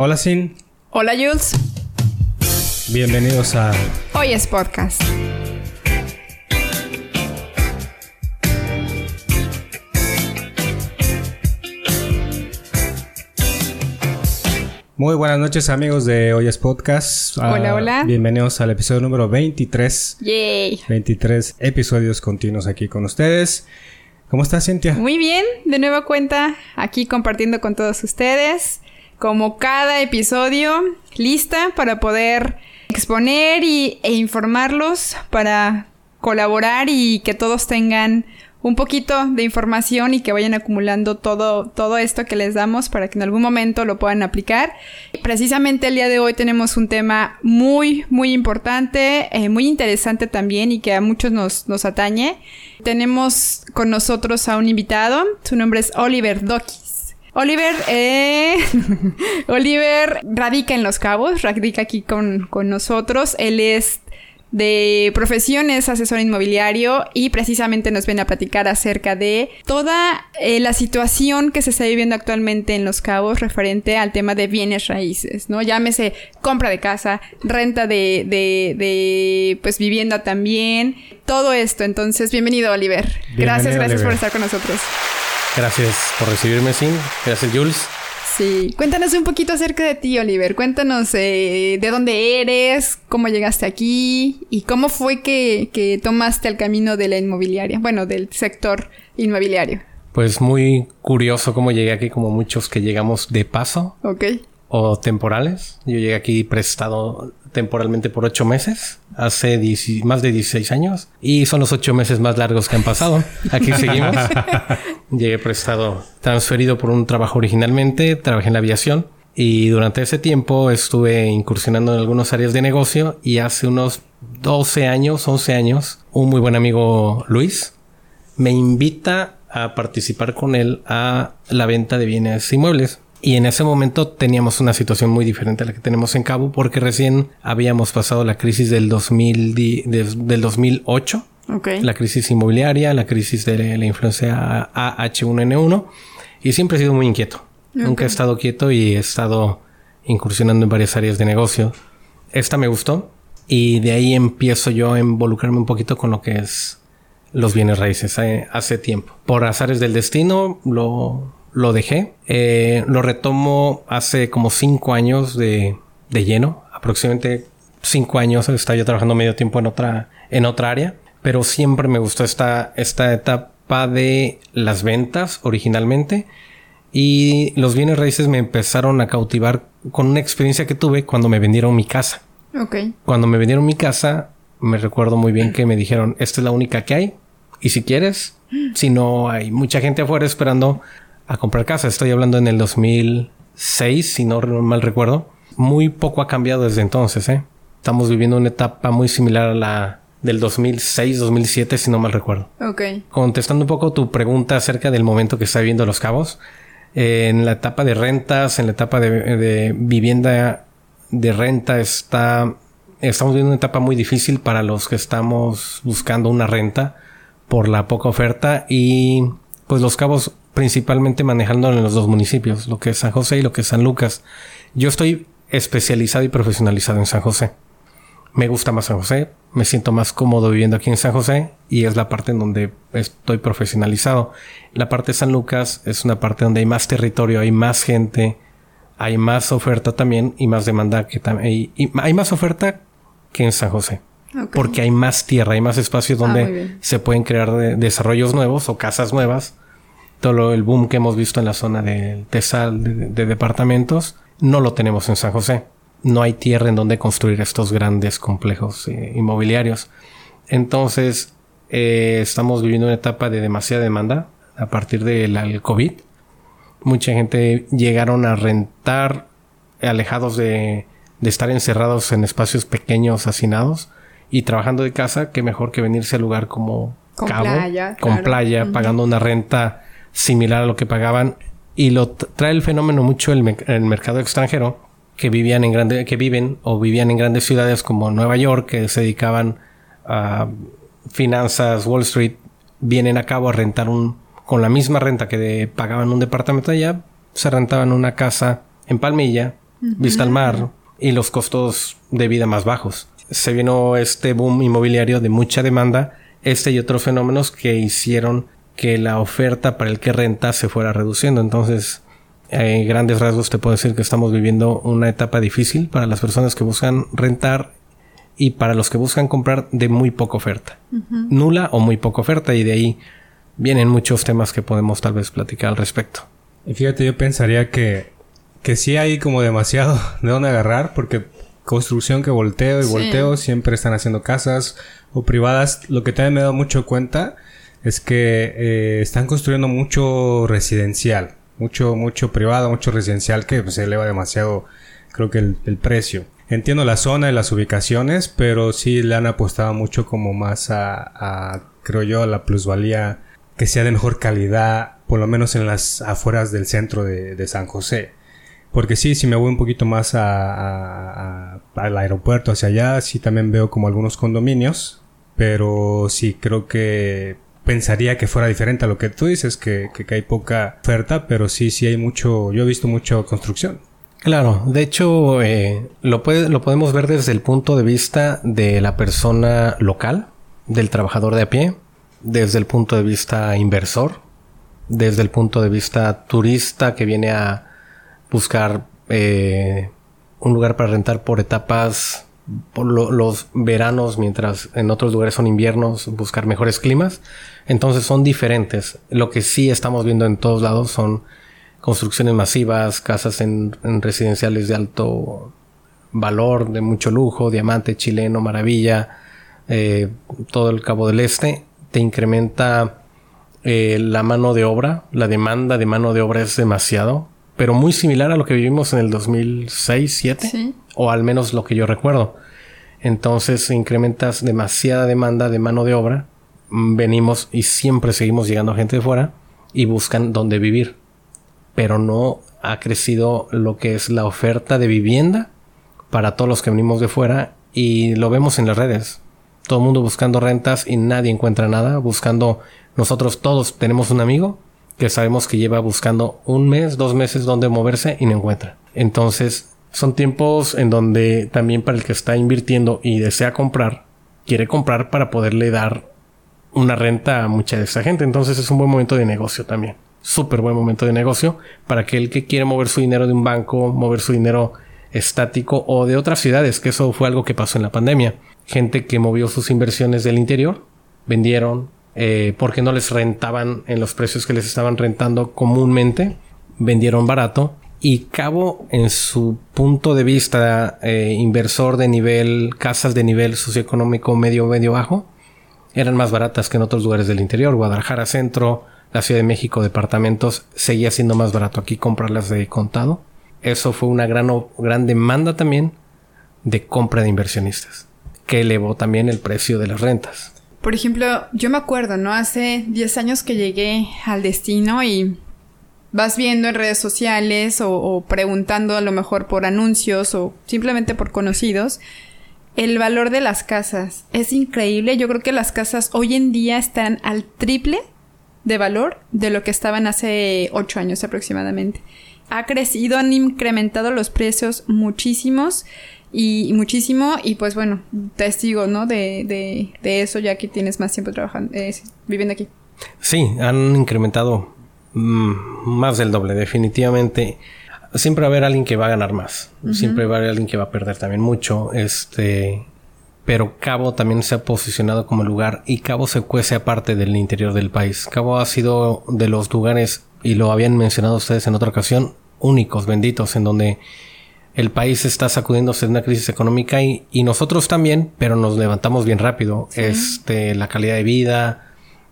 Hola Sin. Hola Jules. Bienvenidos a Hoy es podcast. Muy buenas noches amigos de Hoy es Podcast. Ah, Hola, hola. Bienvenidos al episodio número 23. Yay. 23 episodios continuos aquí con ustedes. ¿Cómo estás Cintia? Muy bien, de nueva cuenta aquí compartiendo con todos ustedes. Como cada episodio, lista para poder exponer y, e informarlos, para colaborar y que todos tengan un poquito de información y que vayan acumulando todo, todo esto que les damos para que en algún momento lo puedan aplicar. Precisamente el día de hoy tenemos un tema muy, muy importante, eh, muy interesante también y que a muchos nos, nos atañe. Tenemos con nosotros a un invitado, su nombre es Oliver Dokis. Oliver, eh, Oliver radica en Los Cabos, radica aquí con, con nosotros. Él es de profesiones, asesor inmobiliario y precisamente nos viene a platicar acerca de toda eh, la situación que se está viviendo actualmente en Los Cabos referente al tema de bienes raíces, ¿no? Llámese compra de casa, renta de, de, de pues vivienda también, todo esto. Entonces, bienvenido Oliver. Bienvenido, gracias, gracias Oliver. por estar con nosotros. Gracias por recibirme, Sin. Gracias, Jules. Sí, cuéntanos un poquito acerca de ti, Oliver. Cuéntanos eh, de dónde eres, cómo llegaste aquí y cómo fue que, que tomaste el camino de la inmobiliaria, bueno, del sector inmobiliario. Pues muy curioso cómo llegué aquí, como muchos que llegamos de paso ¿Ok? o temporales. Yo llegué aquí prestado temporalmente por ocho meses, hace 10 más de 16 años, y son los ocho meses más largos que han pasado. Aquí seguimos. llegué prestado, transferido por un trabajo originalmente, trabajé en la aviación. Y durante ese tiempo estuve incursionando en algunas áreas de negocio y hace unos 12 años, 11 años, un muy buen amigo Luis me invita a participar con él a la venta de bienes inmuebles. Y en ese momento teníamos una situación muy diferente a la que tenemos en Cabo porque recién habíamos pasado la crisis del, 2000, di- de- del 2008, Ok. la crisis inmobiliaria, la crisis de la influencia AH1N1 y siempre he sido muy inquieto. Nunca he estado quieto y he estado incursionando en varias áreas de negocio. Esta me gustó y de ahí empiezo yo a involucrarme un poquito con lo que es los bienes raíces eh, hace tiempo. Por azares del destino lo, lo dejé. Eh, lo retomo hace como cinco años de, de lleno. Aproximadamente cinco años estaba yo trabajando medio tiempo en otra, en otra área. Pero siempre me gustó esta, esta etapa de las ventas originalmente. Y los bienes raíces me empezaron a cautivar con una experiencia que tuve cuando me vendieron mi casa. Ok. Cuando me vendieron mi casa, me recuerdo muy bien que me dijeron, esta es la única que hay. Y si quieres, si no hay mucha gente afuera esperando a comprar casa. Estoy hablando en el 2006, si no mal recuerdo. Muy poco ha cambiado desde entonces, ¿eh? Estamos viviendo una etapa muy similar a la del 2006, 2007, si no mal recuerdo. Ok. Contestando un poco tu pregunta acerca del momento que está viviendo Los Cabos, eh, en la etapa de rentas, en la etapa de, de vivienda de renta, está, estamos viviendo una etapa muy difícil para los que estamos buscando una renta por la poca oferta y pues Los Cabos principalmente manejándolo en los dos municipios, lo que es San José y lo que es San Lucas. Yo estoy especializado y profesionalizado en San José. Me gusta más San José, me siento más cómodo viviendo aquí en San José y es la parte en donde estoy profesionalizado. La parte de San Lucas es una parte donde hay más territorio, hay más gente, hay más oferta también y más demanda que también. Hay más oferta que en San José. Porque hay más tierra, hay más espacios Ah, donde se pueden crear de- desarrollos nuevos o casas nuevas. Todo lo- el boom que hemos visto en la zona del Tesal de, de departamentos no lo tenemos en San José. No hay tierra en donde construir estos grandes complejos eh, inmobiliarios. Entonces, eh, estamos viviendo una etapa de demasiada demanda a partir del COVID. Mucha gente llegaron a rentar alejados de, de estar encerrados en espacios pequeños, hacinados y trabajando de casa, que mejor que venirse al lugar como Con Cabo, playa, con claro. playa, pagando una renta similar a lo que pagaban. Y lo trae el fenómeno mucho el, me- el mercado extranjero, que vivían en grande, que viven o vivían en grandes ciudades como Nueva York, que se dedicaban a finanzas, Wall Street, vienen a cabo a rentar un, con la misma renta que de- pagaban un departamento allá, se rentaban una casa en Palmilla vista al mar y los costos de vida más bajos. Se vino este boom inmobiliario de mucha demanda, este y otros fenómenos que hicieron que la oferta para el que renta se fuera reduciendo. Entonces, en grandes rasgos te puedo decir que estamos viviendo una etapa difícil para las personas que buscan rentar y para los que buscan comprar de muy poca oferta. Nula o muy poca oferta y de ahí vienen muchos temas que podemos tal vez platicar al respecto. Y fíjate, yo pensaría que, que sí hay como demasiado de dónde agarrar porque construcción que volteo y volteo siempre están haciendo casas o privadas. Lo que también me he dado mucho cuenta es que eh, están construyendo mucho residencial, mucho, mucho privado, mucho residencial que pues, se eleva demasiado, creo que el, precio. Entiendo la zona y las ubicaciones, pero sí le han apostado mucho como más a, creo yo, a la plusvalía que sea de mejor calidad, por lo menos en las afueras del centro de, San José. Porque sí, si me voy un poquito más al aeropuerto hacia allá, sí también veo como algunos condominios, pero sí creo que pensaría que fuera diferente a lo que tú dices, que, que, hay poca oferta, pero sí, sí hay mucho, yo he visto mucha construcción. Claro, de hecho eh, lo, puede, lo podemos ver desde el punto de vista de la persona local, del trabajador de a pie, desde el punto de vista inversor, desde el punto de vista turista que viene a buscar eh, un lugar para rentar por etapas por los veranos, mientras en otros lugares son inviernos, buscar mejores climas. Entonces son diferentes. Lo que sí estamos viendo en todos lados son construcciones masivas, casas en, residenciales de alto valor, de mucho lujo, diamante, chileno, maravilla, eh, todo el Cabo del Este. Te incrementa eh, la mano de obra, la demanda de mano de obra es demasiado pero muy similar a lo que vivimos en el 2006-2007, o al menos lo que yo recuerdo. Entonces incrementas demasiada demanda de mano de obra, venimos y siempre seguimos llegando gente de fuera y buscan dónde vivir, pero no ha crecido lo que es la oferta de vivienda para todos los que venimos de fuera y lo vemos en las redes. Todo el mundo buscando rentas y nadie encuentra nada, buscando nosotros todos tenemos un amigo que sabemos que lleva buscando un mes, dos meses donde moverse y no encuentra. Entonces, son tiempos en donde también para el que está invirtiendo y desea comprar, quiere comprar para poderle dar una renta a mucha de esa gente. Entonces es un buen momento de negocio también. Súper buen momento de negocio para aquel que quiere mover su dinero de un banco, mover su dinero estático o de otras ciudades, que eso fue algo que pasó en la pandemia. Gente que movió sus inversiones del interior, vendieron, eh, porque no les rentaban en los precios que les estaban rentando comúnmente, vendieron barato y Cabo en su punto de vista eh, inversor de nivel, casas de nivel socioeconómico medio, medio bajo, eran más baratas que en otros lugares del interior, Guadalajara Centro, la Ciudad de México, departamentos, seguía siendo más barato aquí comprarlas de contado. Eso fue una gran, gran demanda también de compra de inversionistas, que elevó también el precio de las rentas. Por ejemplo, yo me acuerdo, ¿no? Hace 10 años que llegué al destino y vas viendo en redes sociales o, preguntando a lo mejor por anuncios o simplemente por conocidos el valor de las casas. Es increíble. Yo creo que las casas hoy en día están al triple de valor de lo que estaban hace 8 años aproximadamente. Ha crecido, han incrementado los precios muchísimos y, muchísimo y pues bueno, testigo, ¿no? De, de, de eso ya que tienes más tiempo trabajando, eh, viviendo aquí. Sí, han incrementado mm, más del doble, definitivamente. Siempre va a haber alguien que va a ganar más, siempre va a haber alguien que va a perder también mucho, este, pero Cabo también se ha posicionado como lugar y Cabo se cuece aparte del interior del país. Cabo ha sido de los lugares, y lo habían mencionado ustedes en otra ocasión, únicos, benditos, en donde el país está sacudiéndose de una crisis económica y, nosotros también, pero nos levantamos bien rápido. Este, la calidad de vida,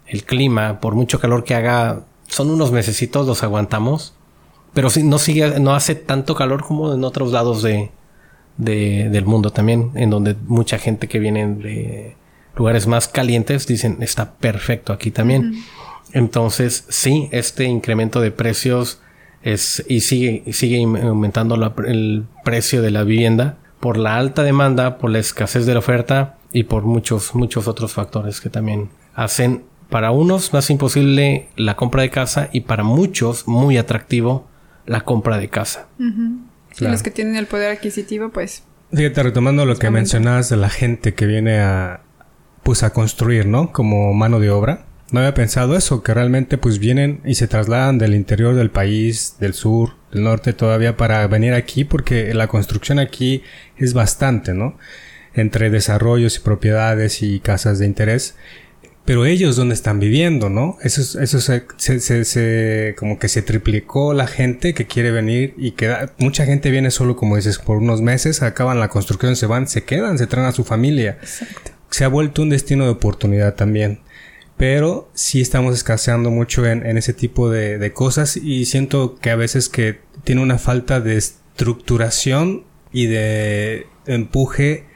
el clima, por mucho calor que haga, son unos mesecitos, los aguantamos. Pero sí, no sigue, no hace tanto calor como en otros lados de, del mundo también, en donde mucha gente que viene de lugares más calientes dicen está perfecto aquí también. Entonces, sí, este incremento de precios es, y sigue, sigue aumentando el precio de la vivienda por la alta demanda, por la escasez de la oferta y por muchos, muchos otros factores que también hacen para unos más imposible la compra de casa y para muchos muy atractivo la compra de casa. los que tienen el poder adquisitivo, pues... Fíjate, retomando lo que mencionabas de la gente que viene a, pues a construir, ¿no? Como mano de obra. No había pensado eso, que realmente pues vienen y se trasladan del interior del país, del sur, del norte todavía para venir aquí porque la construcción aquí es bastante, ¿no? Entre desarrollos y propiedades y casas de interés pero ellos dónde están viviendo, ¿no? Eso, eso se, se, se, como que se triplicó la gente que quiere venir y que mucha gente viene solo, como dices, por unos meses, acaban la construcción, se van, se quedan, se traen a su familia. Exacto. Se ha vuelto un destino de oportunidad también. Pero sí estamos escaseando mucho en, en ese tipo de, de cosas y siento que a veces que tiene una falta de estructuración y de empuje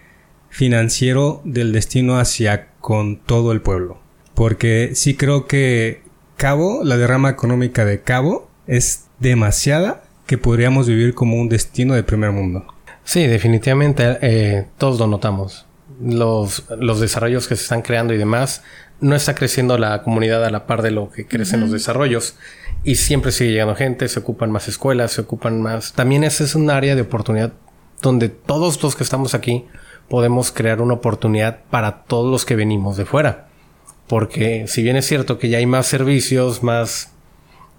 financiero del destino hacia con todo el pueblo. Porque sí creo que Cabo, la derrama económica de Cabo, es demasiada que podríamos vivir como un destino de primer mundo. Sí, definitivamente eh, todos lo notamos. Los, los desarrollos que se están creando y demás, no está creciendo la comunidad a la par de lo que crecen los desarrollos. Y siempre sigue llegando gente, se ocupan más escuelas, se ocupan más... También ese es un área de oportunidad donde todos los que estamos aquí podemos crear una oportunidad para todos los que venimos de fuera. Porque si bien es cierto que ya hay más servicios, más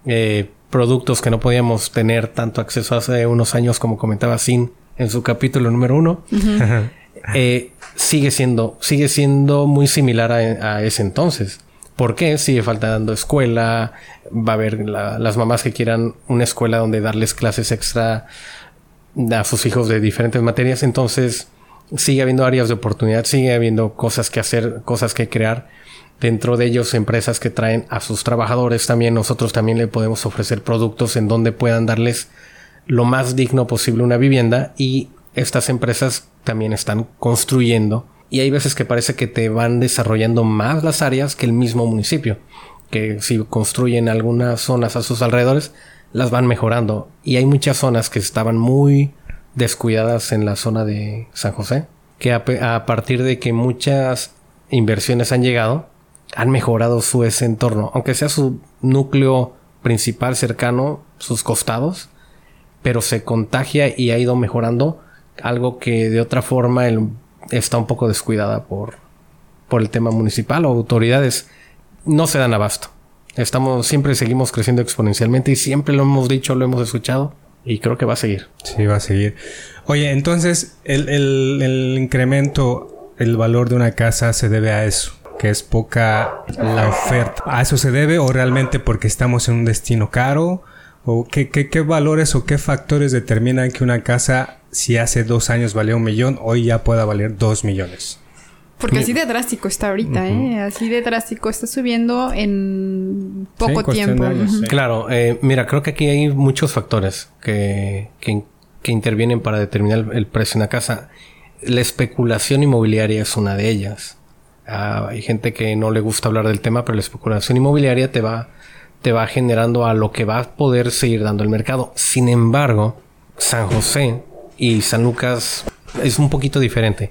eh, productos que no podíamos tener tanto acceso hace unos años como comentaba Sin en su capítulo número uno, eh, sigue siendo, sigue siendo muy similar a, ese entonces. ¿Por qué? Sigue faltando escuela, va a haber las mamás que quieran una escuela donde darles clases extra a sus hijos de diferentes materias, entonces sigue habiendo áreas de oportunidad, sigue habiendo cosas que hacer, cosas que crear. Dentro de ellos, empresas que traen a sus trabajadores también, nosotros también le podemos ofrecer productos en donde puedan darles lo más digno posible una vivienda y estas empresas también están construyendo y hay veces que parece que te van desarrollando más las áreas que el mismo municipio, que si construyen algunas zonas a sus alrededores, las van mejorando. Y hay muchas zonas que estaban muy descuidadas en la zona de San José, que a, partir de que muchas inversiones han llegado, han mejorado su ese entorno, aunque sea su núcleo principal cercano, sus costados, pero se contagia y ha ido mejorando algo que de otra forma está un poco descuidada por, por el tema municipal o autoridades. No se dan abasto. Estamos, siempre seguimos creciendo exponencialmente y siempre lo hemos dicho, lo hemos escuchado. Y creo que va a seguir. Sí, va a seguir. Oye, entonces, el, el, incremento, el valor de una casa se debe a eso, que es poca la oferta. ¿A eso se debe o realmente porque estamos en un destino caro? ¿O qué, qué, qué valores o qué factores determinan que una casa, si hace dos años valía un millón, hoy ya pueda valer dos millones? Porque así de drástico está ahorita, ¿eh? Así de drástico está subiendo en poco tiempo. Claro, eh, mira, creo que aquí hay muchos factores que, que, intervienen para determinar el precio de una casa. La especulación inmobiliaria es una de ellas. Ah, hay gente que no le gusta hablar del tema, pero la especulación inmobiliaria te va, te va generando a lo que va a poder seguir dando el mercado. Sin embargo, San José y San Lucas es un poquito diferente.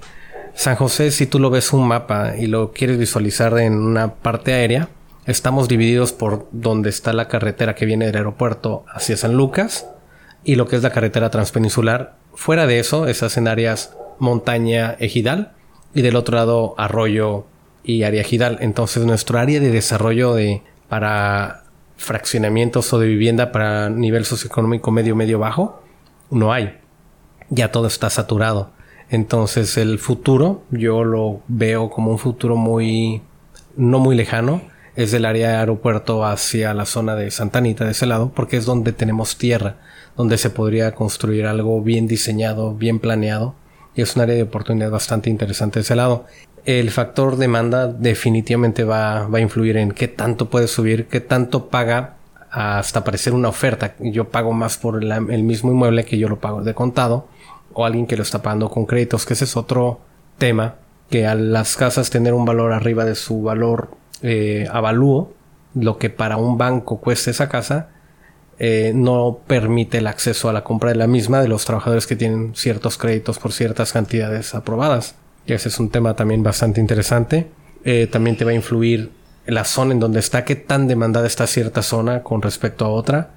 San José, si tú lo ves un mapa y lo quieres visualizar en una parte aérea, estamos divididos por donde está la carretera que viene del aeropuerto hacia San Lucas y lo que es la carretera transpeninsular. Fuera de eso, esas en áreas montaña ejidal y del otro lado arroyo y área ejidal. Entonces nuestro área de desarrollo de para fraccionamientos o de vivienda para nivel socioeconómico medio medio bajo no hay. Ya todo está saturado. Entonces el futuro, yo lo veo como un futuro muy, no muy lejano, es del área de aeropuerto hacia la zona de Santa Anita de ese lado, porque es donde tenemos tierra, donde se podría construir algo bien diseñado, bien planeado, y es un área de oportunidad bastante interesante de ese lado. El factor demanda definitivamente va, va a influir en qué tanto puede subir, qué tanto paga hasta aparecer una oferta. Yo pago más por el mismo inmueble que yo lo pago de contado o alguien que lo está pagando con créditos, que ese es otro tema, que a las casas tener un valor arriba de su valor eh, avalúo, lo que para un banco cuesta esa casa, eh, no permite el acceso a la compra de la misma de los trabajadores que tienen ciertos créditos por ciertas cantidades aprobadas. Y ese es un tema también bastante interesante. Eh, también te va a influir la zona en donde está, qué tan demandada está cierta zona con respecto a otra.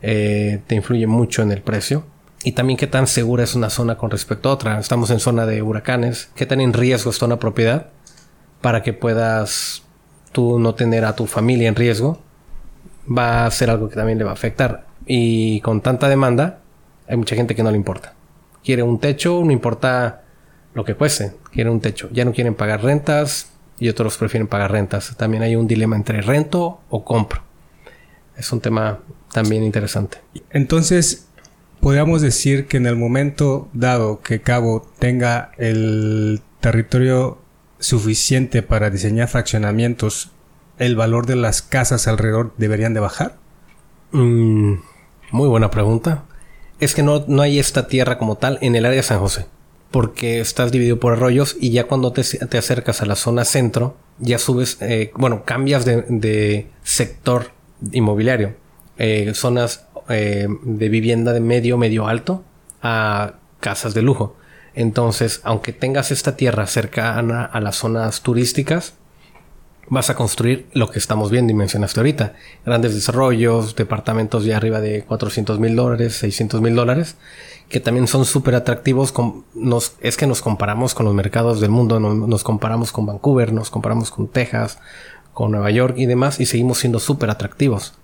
te influye mucho en el precio. Y también qué tan segura es una zona con respecto a otra. Estamos en zona de huracanes, qué tan en riesgo está una propiedad para que puedas tú no tener a tu familia en riesgo. Va a ser algo que también le va a afectar. Y con tanta demanda, hay mucha gente que no le importa. Quiere un techo, no importa lo que cueste, quiere un techo. Ya no quieren pagar rentas y otros prefieren pagar rentas. También hay un dilema entre rento o compro. Es un tema también interesante. Entonces, podríamos decir que en el momento dado que Cabo tenga el territorio suficiente para diseñar fraccionamientos, ¿el valor de las casas alrededor deberían de bajar? Mm, muy buena pregunta. Es que no, no hay esta tierra como tal en el área de San José. Porque estás dividido por arroyos y ya cuando te, acercas a la zona centro, ya subes, eh, bueno, cambias de, sector inmobiliario. Eh, zonas eh, de vivienda de medio, medio alto a casas de lujo. Entonces, aunque tengas esta tierra cercana a las zonas turísticas, vas a construir lo que estamos viendo y mencionaste ahorita. Grandes desarrollos, departamentos ya arriba de 400 mil dólares, 600 mil dólares, que también son súper atractivos. nos, es que nos comparamos con los mercados del mundo, nos comparamos con Vancouver, nos comparamos con Texas, con Nueva York y demás, y seguimos siendo súper atractivos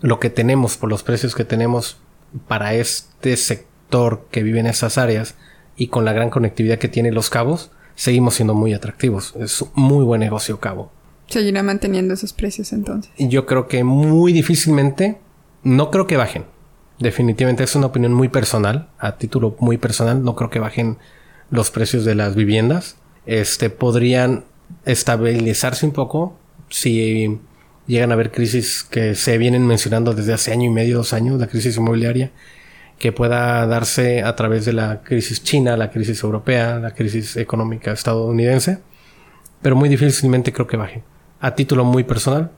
lo que tenemos, por los precios que tenemos para este sector que vive en esas áreas y con la gran conectividad que tiene los cabos, seguimos siendo muy atractivos. Es un muy buen negocio cabo. Seguirá manteniendo esos precios entonces. Yo creo que muy difícilmente, no creo que bajen. Definitivamente es una opinión muy personal, a título muy personal, no creo que bajen los precios de las viviendas. Este podrían estabilizarse un poco si llegan a haber crisis que se vienen mencionando desde hace año y medio, dos años, la crisis inmobiliaria, que pueda darse a través de la crisis china, la crisis europea, la crisis económica estadounidense, pero muy difícilmente creo que bajen. A título muy personal,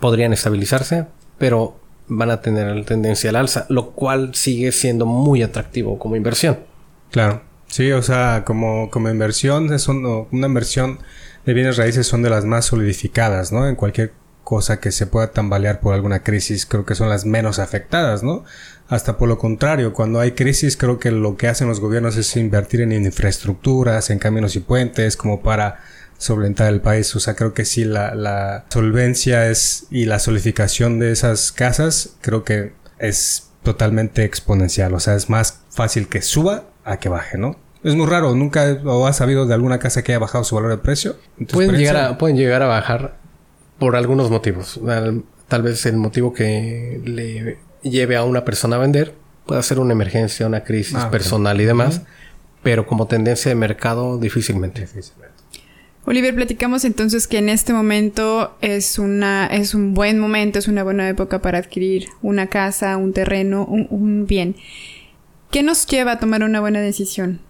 podrían estabilizarse, pero van a tener tendencia al alza, lo cual sigue siendo muy atractivo como inversión. Claro, sí, o sea, como, como inversión, es una inversión de bienes raíces son de las más solidificadas, ¿no? En cualquier cosa que se pueda tambalear por alguna crisis, creo que son las menos afectadas, ¿no? Hasta por lo contrario, cuando hay crisis, creo que lo que hacen los gobiernos es invertir en infraestructuras, en caminos y puentes, como para solventar el país. O sea, creo que sí, la, la solvencia es y la solidificación de esas casas, creo que es totalmente exponencial. O sea, es más fácil que suba a que baje, ¿no? Es muy raro, nunca o has sabido de alguna casa que haya bajado su valor de precio. Pueden llegar, pueden llegar a bajar por algunos motivos. Tal vez el motivo que le lleve a una persona a vender puede ser una emergencia, una crisis ah, personal y demás, pero como tendencia de mercado difícilmente. Oliver, platicamos entonces que en este momento es una es un buen momento, es una buena época para adquirir una casa, un terreno, un bien. ¿Qué nos lleva a tomar una buena decisión?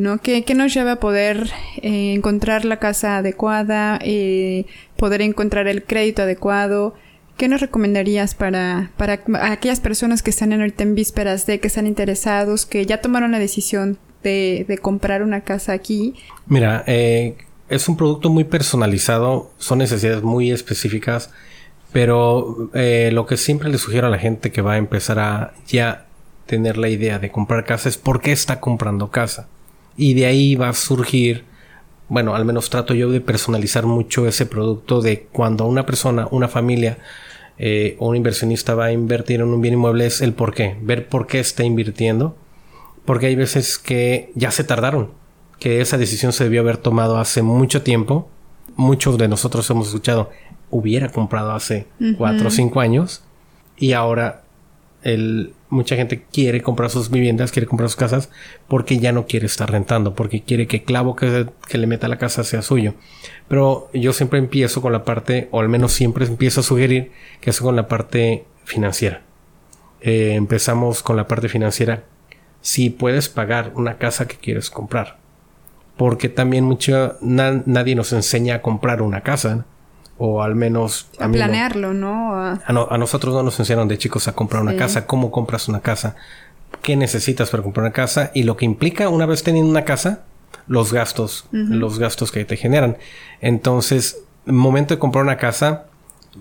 ¿No? ¿Qué, nos lleva a poder eh, encontrar la casa adecuada, eh, poder encontrar el crédito adecuado? ¿Qué nos recomendarías para, para aquellas personas que están ahorita en vísperas de que están interesados, que ya tomaron la decisión de, de comprar una casa aquí? Mira, eh, es un producto muy personalizado, son necesidades muy específicas, pero lo que siempre le sugiero a la gente que va a empezar a ya tener la idea de comprar casa es por qué está comprando casa. Y de ahí va a surgir, bueno, al menos trato yo de personalizar mucho ese producto de cuando una persona, una familia eh, o un inversionista va a invertir en un bien inmueble es el por qué, ver por qué está invirtiendo. Porque hay veces que ya se tardaron, que esa decisión se debió haber tomado hace mucho tiempo. Muchos de nosotros hemos escuchado, hubiera comprado hace cuatro o cinco años y ahora el, mucha gente quiere comprar sus viviendas, quiere comprar sus casas porque ya no quiere estar rentando, porque quiere que el clavo que, le meta a la casa sea suyo. Pero yo siempre empiezo con la parte, o al menos siempre empiezo a sugerir que es con la parte financiera. Eh, empezamos con la parte financiera. Si puedes pagar una casa que quieres comprar. Porque también mucho, nadie nos enseña a comprar una casa o al menos a, planearlo, ¿no? A... nosotros no nos enseñaron de chicos a comprar una casa, cómo compras una casa, qué necesitas para comprar una casa y lo que implica una vez teniendo una casa, los gastos, los gastos que te generan. Entonces, momento de comprar una casa,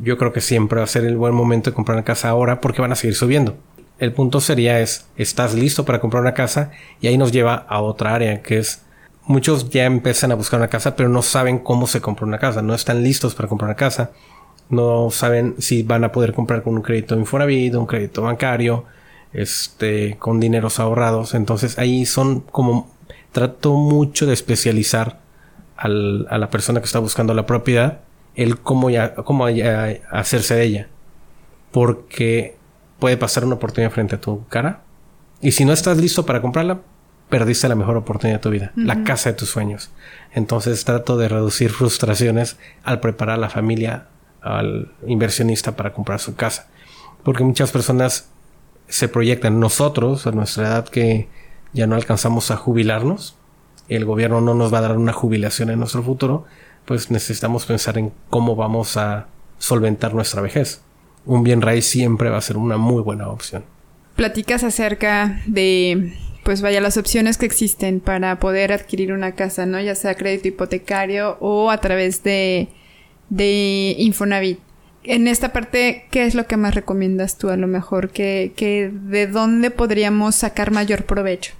yo creo que siempre va a ser el buen momento de comprar una casa ahora porque van a seguir subiendo. El punto sería es, ¿estás listo para comprar una casa? Y ahí nos lleva a otra área que es, muchos ya empiezan a buscar una casa, pero no saben cómo se compra una casa, no están listos para comprar una casa, no saben si van a poder comprar con un crédito Infonavit, un crédito bancario, este, con dineros ahorrados. Entonces ahí son como, trato mucho de especializar al, a la persona que está buscando la propiedad, el cómo ya, cómo hacerse de ella. Porque puede pasar una oportunidad frente a tu cara. Y si no estás listo para comprarla, perdiste la mejor oportunidad de tu vida, la casa de tus sueños. Entonces trato de reducir frustraciones al preparar a la familia, al inversionista para comprar su casa. Porque muchas personas se proyectan nosotros, a nuestra edad que ya no alcanzamos a jubilarnos, el gobierno no nos va a dar una jubilación en nuestro futuro, pues necesitamos pensar en cómo vamos a solventar nuestra vejez. Un bien raíz siempre va a ser una muy buena opción. Platicas acerca de, pues vaya, las opciones que existen para poder adquirir una casa, ¿no? Ya sea crédito hipotecario o a través de, de Infonavit en esta parte, ¿qué es lo que más recomiendas tú a lo mejor? ¿Que, de dónde podríamos sacar mayor provecho?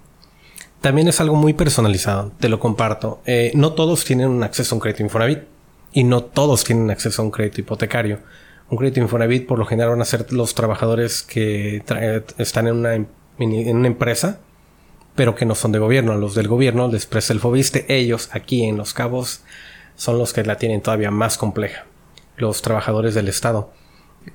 También es algo muy personalizado, te lo comparto. Eh, no todos tienen un acceso a un crédito Infonavit y no todos tienen acceso a un crédito hipotecario. Un crédito Infonavit por lo general van a ser los trabajadores que están en una, en una empresa, pero que no son de gobierno. Los del gobierno les presta el Fobiste. Ellos aquí en Los Cabos son los que la tienen todavía más compleja los trabajadores del Estado.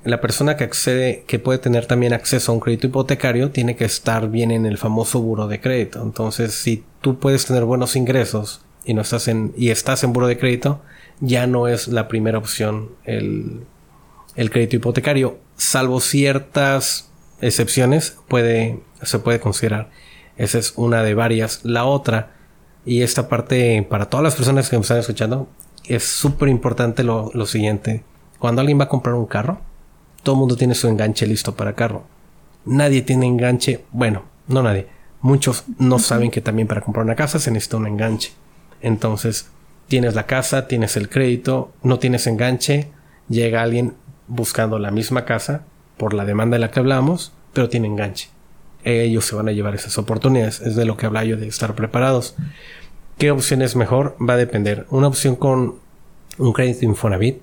La persona que accede, que puede tener también acceso a un crédito hipotecario, tiene que estar bien en el famoso buro de crédito. Entonces, si tú puedes tener buenos ingresos y no estás en, y estás en buro de crédito, ya no es la primera opción el, el crédito hipotecario. Salvo ciertas excepciones, puede, se puede considerar. Esa es una de varias. La otra, y esta parte para todas las personas que me están escuchando, es súper importante lo, siguiente. Cuando alguien va a comprar un carro, todo el mundo tiene su enganche listo para carro. Nadie tiene enganche, bueno, no nadie. Muchos no saben que también para comprar una casa se necesita un enganche. Entonces, tienes la casa, tienes el crédito, no tienes enganche, llega alguien buscando la misma casa por la demanda de la que hablamos, pero tiene enganche. Ellos se van a llevar esas oportunidades. Es de lo que habla yo de estar preparados. ¿Qué opción es mejor? Va a depender. Una opción con un crédito Infonavit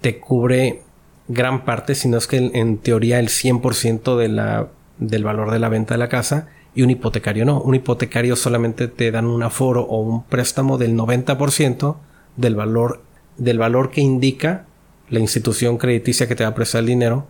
te cubre gran parte, si no es que en teoría el 100% de la, del valor de la venta de la casa y un hipotecario no. Un hipotecario solamente te dan un aforo o un préstamo del 90% del valor, del valor que indica la institución crediticia que te va a prestar el dinero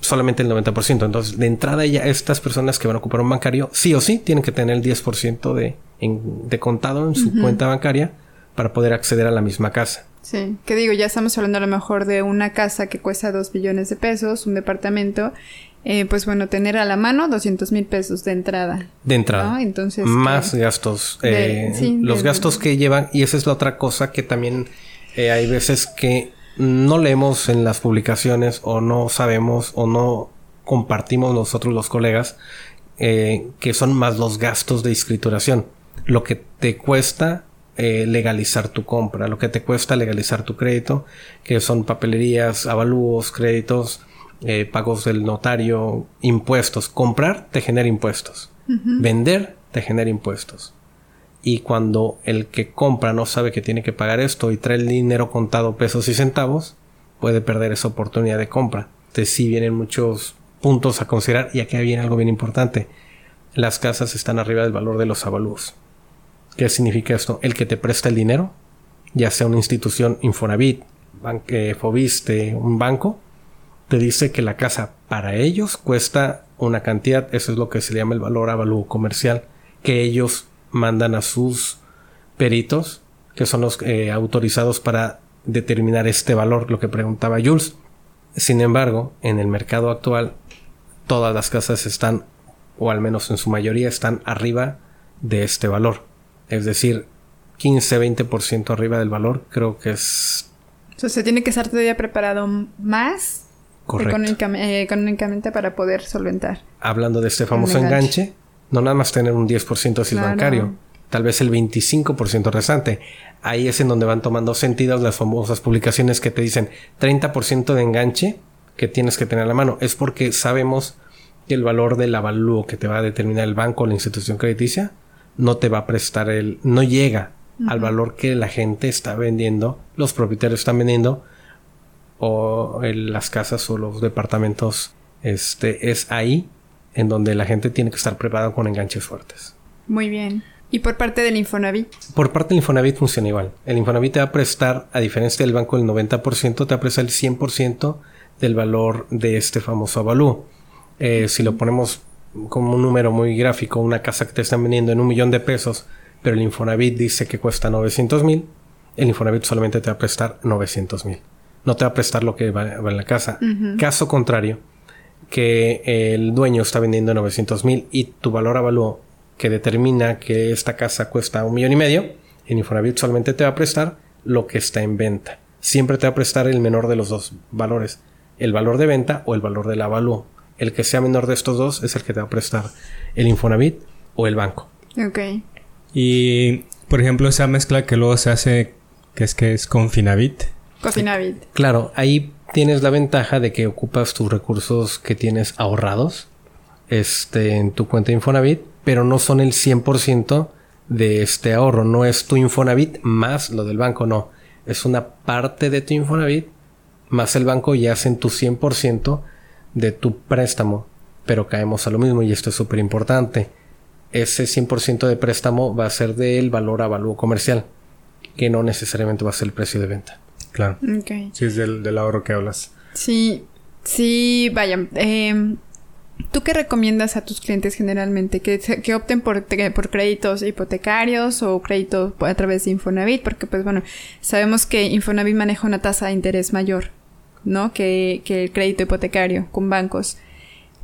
solamente el 90%. Entonces, de entrada ya estas personas que van a ocupar un bancario, sí o sí, tienen que tener el 10% de, de contado en su cuenta bancaria para poder acceder a la misma casa. Sí, que digo, ya estamos hablando a lo mejor de una casa que cuesta 2 billones de pesos, un departamento, eh, pues bueno, tener a la mano 200 mil pesos de entrada. De entrada. Entonces. Más gastos. Eh, los gastos que llevan, y esa es la otra cosa que también eh, hay veces que no leemos en las publicaciones o no sabemos o no compartimos nosotros los colegas eh, que son más los gastos de escrituración. Lo que te cuesta eh, legalizar tu compra, lo que te cuesta legalizar tu crédito, que son papelerías, avalúos, créditos, eh, pagos del notario, impuestos. Comprar te genera impuestos. Vender te genera impuestos. Y cuando el que compra no sabe que tiene que pagar esto y trae el dinero contado pesos y centavos, puede perder esa oportunidad de compra. Entonces sí vienen muchos puntos a considerar y aquí viene algo bien importante. Las casas están arriba del valor de los avalúos. ¿Qué significa esto? El que te presta el dinero, ya sea una institución Infonavit, banque, Fobiste, un banco, te dice que la casa para ellos cuesta una cantidad, eso es lo que se llama el valor avalúo comercial, que ellos mandan a sus peritos, que son los eh, autorizados para determinar este valor, lo que preguntaba Jules. Sin embargo, en el mercado actual, todas las casas están, o al menos en su mayoría, están arriba de este valor. Es decir, 15-20% arriba del valor, creo que es... O sea, se tiene que estar todavía preparado más eh, económicamente para poder solventar. Hablando de este famoso enganche, no nada más tener un 10% si bancario, tal vez el 25% restante. Ahí es en donde van tomando sentido las famosas publicaciones que te dicen 30% de enganche que tienes que tener a la mano. Es porque sabemos que el valor del avalúo que te va a determinar el banco o la institución crediticia no te va a prestar el, no llega al valor que la gente está vendiendo, los propietarios están vendiendo, o las casas o los departamentos, este, es ahí en donde la gente tiene que estar preparada con enganches fuertes. Muy bien. ¿Y por parte del Infonavit? Por parte del Infonavit funciona igual. El Infonavit te va a prestar, a diferencia del banco, el 90%, te va a prestar el 100% del valor de este famoso avalúo. Eh, si lo ponemos como un número muy gráfico, una casa que te están vendiendo en un millón de pesos, pero el Infonavit dice que cuesta 900 mil, el Infonavit solamente te va a prestar 900 mil. No te va a prestar lo que va, en la casa. Caso contrario, que el dueño está vendiendo 900 mil y tu valor avalúo que determina que esta casa cuesta un millón y medio, el Infonavit solamente te va a prestar lo que está en venta. Siempre te va a prestar el menor de los dos valores, el valor de venta o el valor del avalúo. El que sea menor de estos dos es el que te va a prestar el Infonavit o el banco. Ok. Y, por ejemplo, esa mezcla que luego se hace, que es que es con Finavit. Cofinavit. Claro, ahí tienes la ventaja de que ocupas tus recursos que tienes ahorrados este, en tu cuenta Infonavit, pero no son el 100% de este ahorro. No es tu Infonavit más lo del banco, no. Es una parte de tu Infonavit más el banco y hacen tu 100% de tu préstamo. Pero caemos a lo mismo y esto es súper importante ese 100% de préstamo va a ser del valor avalúo comercial, que no necesariamente va a ser el precio de venta. Claro. Sí, es del, ahorro que hablas. Sí, sí, vaya. Em, ¿Tú qué recomiendas a tus clientes generalmente? ¿Que, que opten por, por créditos hipotecarios o créditos a través de Infonavit? Porque, pues bueno, sabemos que Infonavit maneja una tasa de interés mayor, ¿no? Que, que el crédito hipotecario con bancos.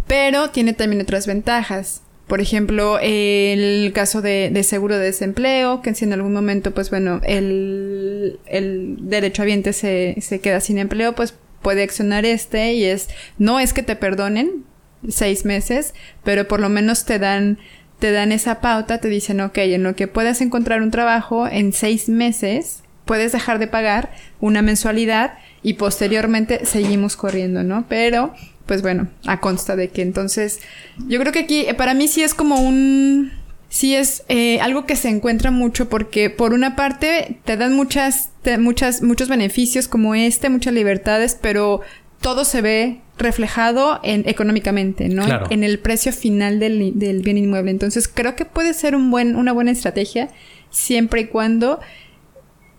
Pero tiene también otras ventajas. Por ejemplo, el caso de, seguro de desempleo, que si en algún momento, pues bueno, el, el derechohabiente se, se queda sin empleo, pues puede accionar este y es, no es que te perdonen seis meses, pero por lo menos te dan, te dan esa pauta, te dicen, ok, en lo que puedas encontrar un trabajo en seis meses, puedes dejar de pagar una mensualidad y posteriormente seguimos corriendo, ¿no? Pero pues bueno, a consta de que entonces, yo creo que aquí eh, para mí sí es como un, sí es eh, algo que se encuentra mucho porque por una parte te dan muchas, muchas, muchos beneficios como este, muchas libertades, pero todo se ve reflejado en económicamente, ¿no? En el precio final del, del, bien inmueble. Entonces creo que puede ser un buen, una buena estrategia siempre y cuando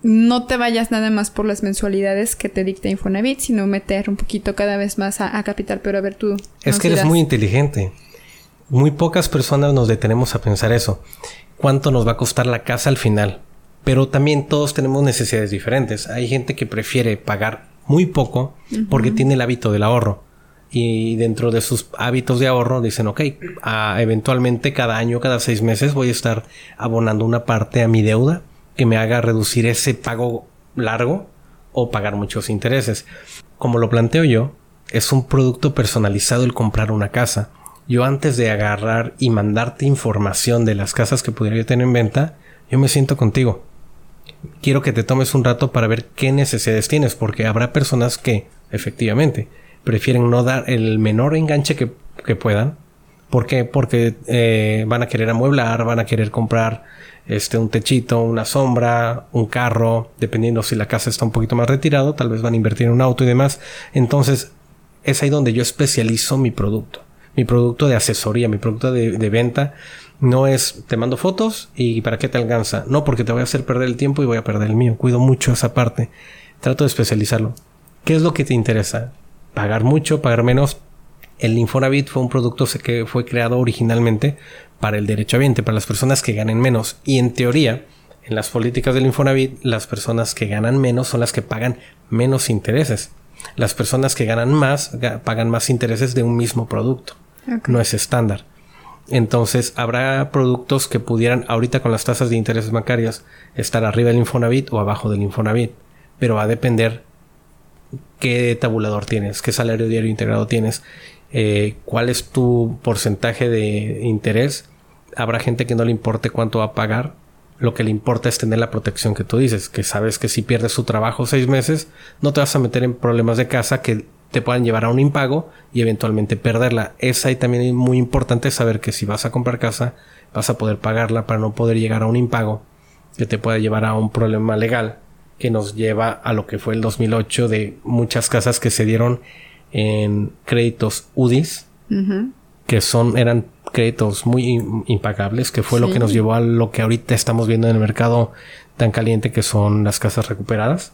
no te vayas nada más por las mensualidades que te dicta Infonavit, sino meter un poquito cada vez más a, capital. Pero a ver tú. Es que eres muy inteligente. Muy pocas personas nos detenemos a pensar eso. ¿Cuánto nos va a costar la casa al final? Pero también todos tenemos necesidades diferentes. Hay gente que prefiere pagar muy poco porque tiene el hábito del ahorro. Y dentro de sus hábitos de ahorro dicen, ok, eventualmente cada año, cada seis meses voy a estar abonando una parte a mi deuda que me haga reducir ese pago largo o pagar muchos intereses. Como lo planteo yo, es un producto personalizado el comprar una casa. Yo antes de agarrar y mandarte información de las casas que pudiera tener en venta, yo me siento contigo. Quiero que te tomes un rato para ver qué necesidades tienes, porque habrá personas que, efectivamente, prefieren no dar el menor enganche que, puedan. ¿Por qué? Porque eh, van a querer amueblar, van a querer comprar este, un techito, una sombra, un carro, dependiendo si la casa está un poquito más retirado, tal vez van a invertir en un auto y demás. Entonces, es ahí donde yo especializo mi producto. Mi producto de asesoría, mi producto de, venta, no es te mando fotos y para qué te alcanza. No, porque te voy a hacer perder el tiempo y voy a perder el mío. Cuido mucho esa parte. Trato de especializarlo. ¿Qué es lo que te interesa? ¿Pagar mucho? ¿Pagar menos? El Infonavit fue un producto que fue creado originalmente para el derecho derechohabiente, para las personas que ganen menos. Y en teoría, en las políticas del Infonavit, las personas que ganan menos son las que pagan menos intereses. Las personas que ganan más pagan más intereses de un mismo producto. No es estándar. Entonces, habrá productos que pudieran, ahorita con las tasas de intereses bancarias, estar arriba del Infonavit o abajo del Infonavit. Pero va a depender qué tabulador tienes, qué salario diario integrado tienes eh, cuál es tu porcentaje de interés. Habrá gente que no le importe cuánto va a pagar. Lo que le importa es tener la protección que tú dices, que sabes que si pierdes su trabajo seis meses, no te vas a meter en problemas de casa que te puedan llevar a un impago y eventualmente perderla. Es ahí también muy importante saber que si vas a comprar casa, vas a poder pagarla para no poder llegar a un impago que te pueda llevar a un problema legal que nos lleva a lo que fue el 2008 de muchas casas que se dieron en créditos UDIs, que son, eran créditos muy impagables, que fue lo que nos llevó a lo que ahorita estamos viendo en el mercado tan caliente que son las casas recuperadas.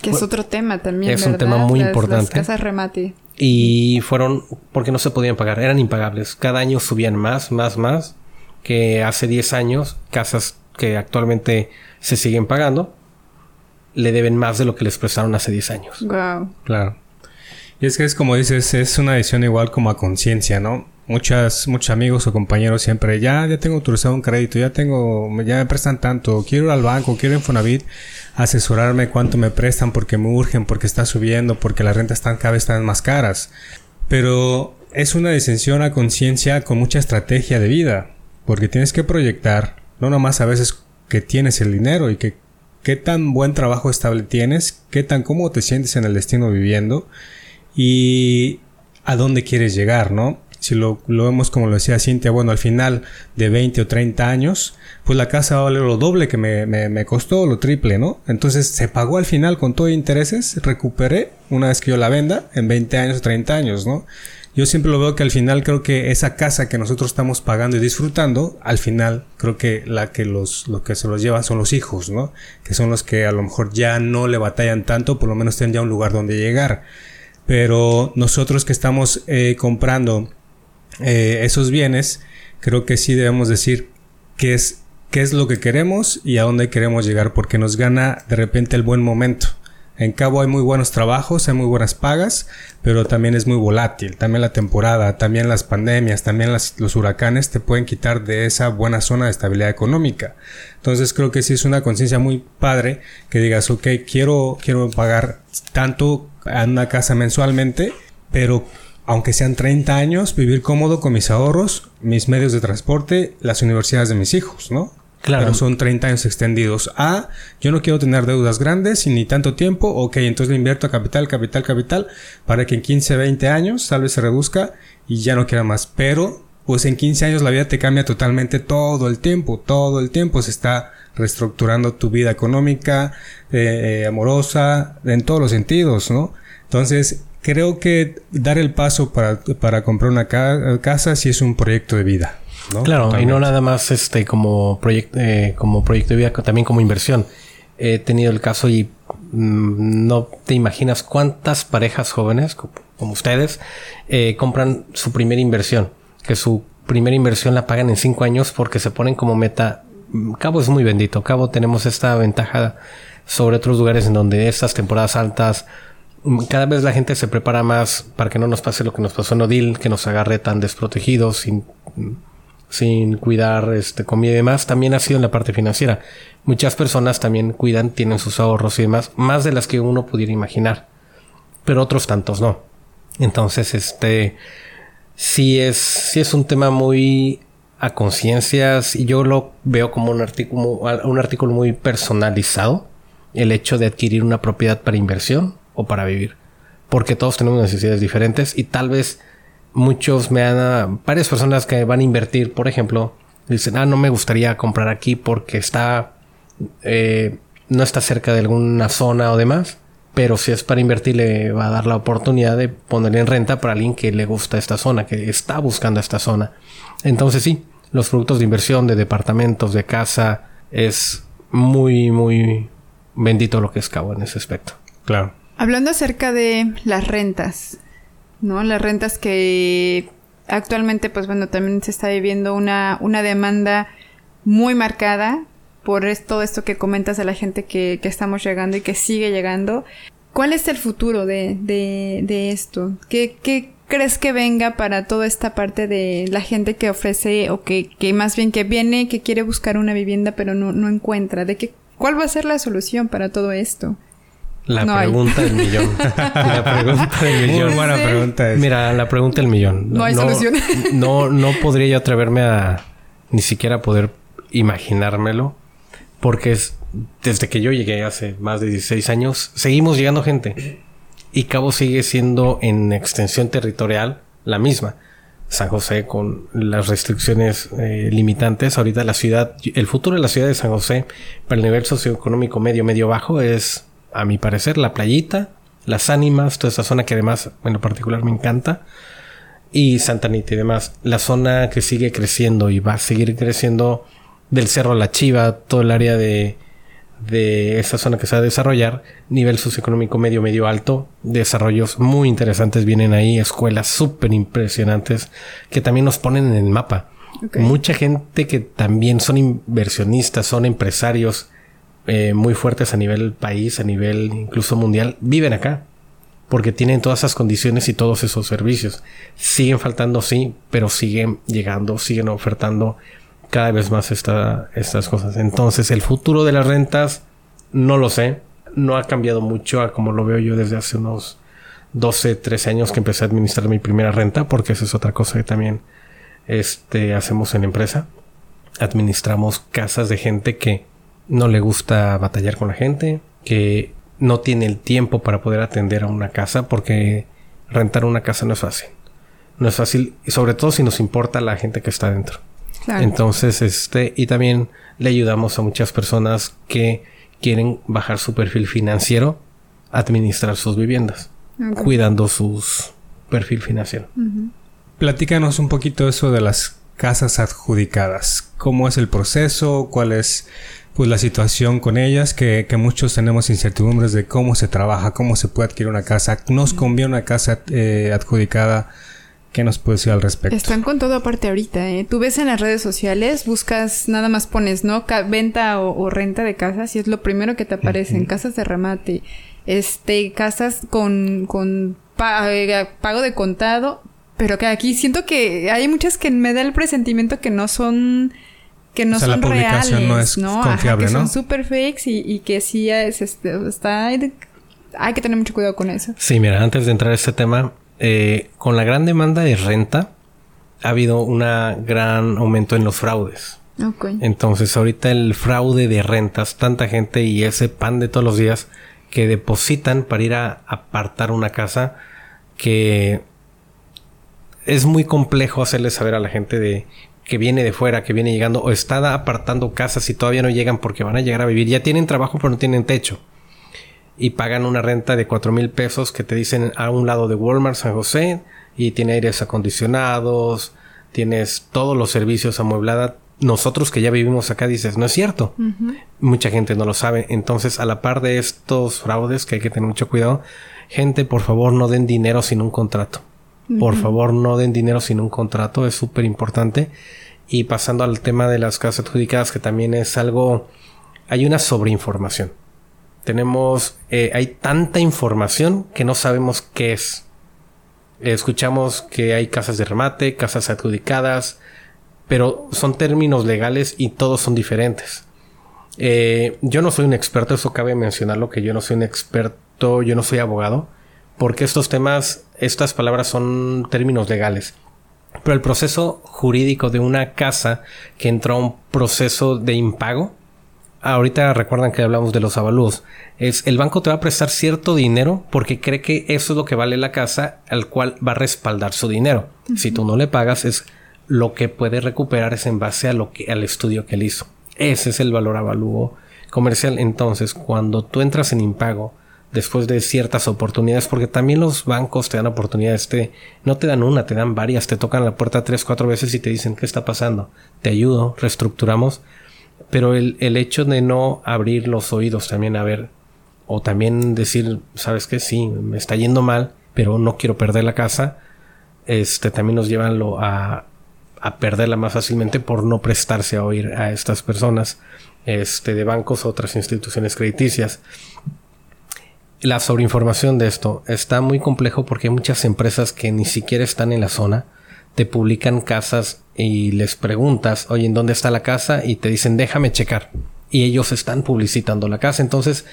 Que es otro tema también. Es un tema muy importante. Las casas remate. Y fueron porque no se podían pagar, eran impagables. Cada año subían más, más, más. Que hace 10 años, casas que actualmente se siguen pagando, le deben más de lo que les prestaron hace 10 años. Wow. Claro. Y es que es como dices, es una decisión igual como a conciencia, ¿no? Muchas, muchos amigos o compañeros siempre, ya, ya tengo autorizado un crédito, ya tengo, ya me prestan tanto, quiero ir al banco, quiero en Fonavit asesorarme cuánto me prestan porque me urgen, porque está subiendo, porque las rentas están cada vez están más caras. Pero es una decisión a conciencia con mucha estrategia de vida, porque tienes que proyectar, no nomás a veces que tienes el dinero y que qué tan buen trabajo estable tienes, qué tan cómodo te sientes en el destino viviendo y a dónde quieres llegar, ¿no? Si lo, vemos como lo decía Cintia, bueno, al final de 20 o 30 años, pues la casa vale lo doble que me, me, me costó, lo triple, ¿no? Entonces se pagó al final con todo intereses, recuperé una vez que yo la venda en 20 años o 30 años, ¿no? Yo siempre lo veo que al final creo que esa casa que nosotros estamos pagando y disfrutando, al final creo que la que los, lo que se los llevan son los hijos, ¿no? Que son los que a lo mejor ya no le batallan tanto, por lo menos tienen ya un lugar donde llegar. Pero nosotros que estamos eh, comprando eh, esos bienes, creo que sí debemos decir qué es, qué es lo que queremos y a dónde queremos llegar, porque nos gana de repente el buen momento. En Cabo hay muy buenos trabajos, hay muy buenas pagas, pero también es muy volátil. También la temporada, también las pandemias, también los huracanes te pueden quitar de esa buena zona de estabilidad económica. Entonces creo que sí es una conciencia muy padre que digas, ok, quiero, quiero pagar tanto a una casa mensualmente, pero aunque sean 30 años, vivir cómodo con mis ahorros, mis medios de transporte, las universidades de mis hijos, ¿no? Claro. Pero son 30 años extendidos. Ah, yo no quiero tener deudas grandes y ni tanto tiempo. Ok, entonces le invierto a capital, capital, capital, para que en 15, 20 años tal vez se reduzca y ya no quiera más. Pero, pues en 15 años la vida te cambia totalmente todo el tiempo. Todo el tiempo se está reestructurando tu vida económica, eh, eh, amorosa, en todos los sentidos, ¿no? Entonces, creo que dar el paso para, para comprar una casa sí es un proyecto de vida. ¿no? Claro, y no nada más este como, proyecto eh, como proyecto de vida, también como inversión. He tenido el caso y mm, no te imaginas cuántas parejas jóvenes como, ustedes eh, compran su primera inversión, que su primera inversión la pagan en cinco años porque se ponen como meta. Mm, Cabo es muy bendito. Cabo tenemos esta ventaja sobre otros lugares en donde estas temporadas altas cada vez la gente se prepara más para que no nos pase lo que nos pasó en Odil, que nos agarre tan desprotegidos, sin, sin cuidar este, comida y demás. También ha sido en la parte financiera. Muchas personas también cuidan, tienen sus ahorros y demás, más de las que uno pudiera imaginar. Pero otros tantos no. Entonces, este, sí es, sí es un tema muy a conciencias y yo lo veo como un artículo, un artículo muy personalizado. El hecho de adquirir una propiedad para inversión o para vivir. Porque todos tenemos necesidades diferentes y tal vez muchos me han... Varias personas que van a invertir, por ejemplo, dicen, ah, no me gustaría comprar aquí porque está... Eh, no está cerca de alguna zona o demás. Pero si es para invertir, le va a dar la oportunidad de ponerle en renta para alguien que le gusta esta zona, que está buscando esta zona. Entonces sí, los productos de inversión, de departamentos, de casa, es muy, muy bendito lo que es Cabo en ese aspecto. Claro. Hablando acerca de las rentas, ¿no? Las rentas que actualmente, pues bueno, también se está viviendo una, una demanda muy marcada por todo esto que comentas de la gente que, que, estamos llegando y que sigue llegando. ¿Cuál es el futuro de, de, de esto? ¿Qué, ¿Qué, crees que venga para toda esta parte de la gente que ofrece o que, que más bien que viene, que quiere buscar una vivienda pero no, no encuentra? ¿De qué, ¿Cuál va a ser la solución para todo esto? La pregunta del millón. la pregunta del millón. Muy buena pregunta Mira, la pregunta del millón. No hay solución. no, no podría yo atreverme a ni siquiera poder imaginármelo. Porque es, desde que yo llegué hace más de 16 años, seguimos llegando gente. y Cabo sigue siendo en extensión territorial la misma. San José con las restricciones eh, limitantes. Ahorita la ciudad, el futuro de la ciudad de San José para el nivel socioeconómico medio, medio bajo es, a mi parecer, la playita, las ánimas, toda esa zona que además en lo particular me encanta. Y Santa Anita y demás. La zona que sigue creciendo y va a seguir creciendo del Cerro a la Chiva, todo el área de, de esa zona que se va a desarrollar, nivel socioeconómico medio, medio alto, desarrollos muy interesantes vienen ahí, escuelas súper impresionantes que también nos ponen en el mapa. Mucha gente que también son inversionistas, son empresarios eh, muy fuertes a nivel país, a nivel incluso mundial, viven acá porque tienen todas esas condiciones y todos esos servicios. Siguen faltando, sí, pero siguen llegando, siguen ofertando cada vez más estas cosas. Entonces, el futuro de las rentas, no lo sé. No ha cambiado mucho a como lo veo yo desde hace unos 12, 13 años que empecé a administrar mi primera renta, porque esa es otra cosa que también este, hacemos en empresa. Administramos casas de gente que no le gusta batallar con la gente, que no tiene el tiempo para poder atender a una casa, porque rentar una casa no es fácil. No es fácil, y sobre todo si nos importa la gente que está dentro. Entonces, este, y también le ayudamos a muchas personas que quieren bajar su perfil financiero, administrar sus viviendas, cuidando su perfil financiero. Platícanos un poquito eso de las casas adjudicadas. ¿Cómo es el proceso? ¿Cuál es pues la situación con ellas? Que, muchos tenemos incertidumbres de cómo se trabaja, cómo se puede adquirir una casa. ¿Nos conviene una casa eh, adjudicada? ¿Qué nos puedes decir al respecto? Están con todo aparte ahorita, ¿eh? Tú ves en las redes sociales, buscas, nada más pones, ¿no? venta o, renta de casas y es lo primero que te aparecen. Casas de remate, este, casas con, con eh, pago de contado. Pero que aquí siento que hay muchas que me da el presentimiento que no son que no son la reales, no es confiable, que son super fakes y, que sí es, este, está hay que tener mucho cuidado con eso. Sí, mira, antes de entrar a este tema, eh, con la gran demanda de renta, ha habido un gran aumento en los fraudes. Entonces, ahorita el fraude de rentas, tanta gente y ese pan de todos los días que depositan para ir a apartar una casa que es muy complejo hacerle saber a la gente de que viene de fuera, que viene llegando o está apartando casas y todavía no llegan porque van a llegar a vivir. Ya tienen trabajo pero no tienen techo y pagan una renta de cuatro mil pesos que te dicen a un lado de Walmart San José y tiene aires acondicionados, tienes todos los servicios amueblada. Nosotros que ya vivimos acá dices, no es cierto. Mucha gente no lo sabe. Entonces, a la par de estos fraudes que hay que tener mucho cuidado, gente, por favor, no den dinero sin un contrato. Por favor, no den dinero sin un contrato, es súper importante. Y pasando al tema de las casas adjudicadas, que también es algo, hay una sobreinformación tenemos, eh, hay tanta información que no sabemos qué es. escuchamos que hay casas de remate, casas adjudicadas, pero son términos legales y todos son diferentes. Eh, yo no soy un experto, eso cabe mencionarlo, que yo no soy un experto, yo no soy abogado, porque estos temas, estas palabras son términos legales. Pero el proceso jurídico de una casa que entró a un proceso de impago, ahorita recuerdan que hablamos de los avalúos, es el banco te va a prestar cierto dinero porque cree que eso es lo que vale la casa al cual va a respaldar su dinero. Si tú no le pagas es lo que puede recuperar es en base a lo que al estudio que él hizo. Ese es el valor avalúo comercial. Entonces, cuando tú entras en impago después de ciertas oportunidades, porque también los bancos te dan oportunidades, te, no te dan una, te dan varias, te tocan la puerta tres, cuatro veces y te dicen qué está pasando. Te ayudo, reestructuramos pero el, el hecho de no abrir los oídos también a ver, o también decir, sabes que sí, me está yendo mal, pero no quiero perder la casa, este también nos lleva a, a perderla más fácilmente por no prestarse a oír a estas personas este, de bancos o otras instituciones crediticias. La sobreinformación de esto está muy complejo porque hay muchas empresas que ni siquiera están en la zona te publican casas y les preguntas, oye, ¿en dónde está la casa? Y te dicen, déjame checar. Y ellos están publicitando la casa. Entonces,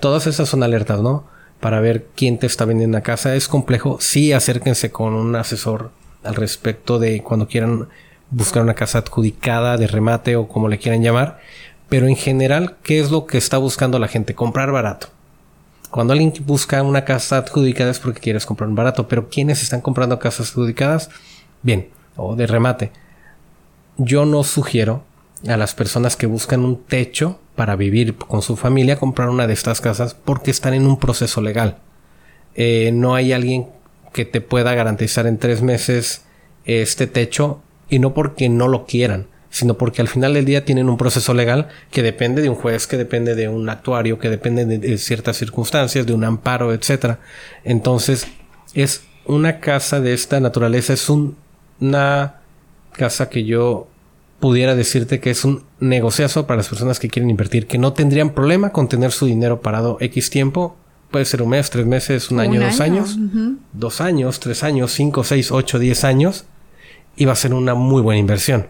todas esas son alertas, ¿no? Para ver quién te está vendiendo la casa. Es complejo. Sí, acérquense con un asesor al respecto de cuando quieran buscar una casa adjudicada, de remate o como le quieran llamar. Pero en general, ¿qué es lo que está buscando la gente? Comprar barato. Cuando alguien busca una casa adjudicada es porque quieres comprar un barato, pero ¿quiénes están comprando casas adjudicadas? Bien, o de remate. Yo no sugiero a las personas que buscan un techo para vivir con su familia comprar una de estas casas porque están en un proceso legal. Eh, no hay alguien que te pueda garantizar en tres meses este techo y no porque no lo quieran, sino porque al final del día tienen un proceso legal que depende de un juez, que depende de un actuario, que depende de, ciertas circunstancias, de un amparo, etc. Entonces, es una casa de esta naturaleza, es una casa que yo pudiera decirte que es un negociazo para las personas que quieren invertir, que no tendrían problema con tener su dinero parado X tiempo. Puede ser un mes, tres meses, un, año, dos años, dos años, tres años, cinco, seis, ocho, diez años. Y va a ser una muy buena inversión.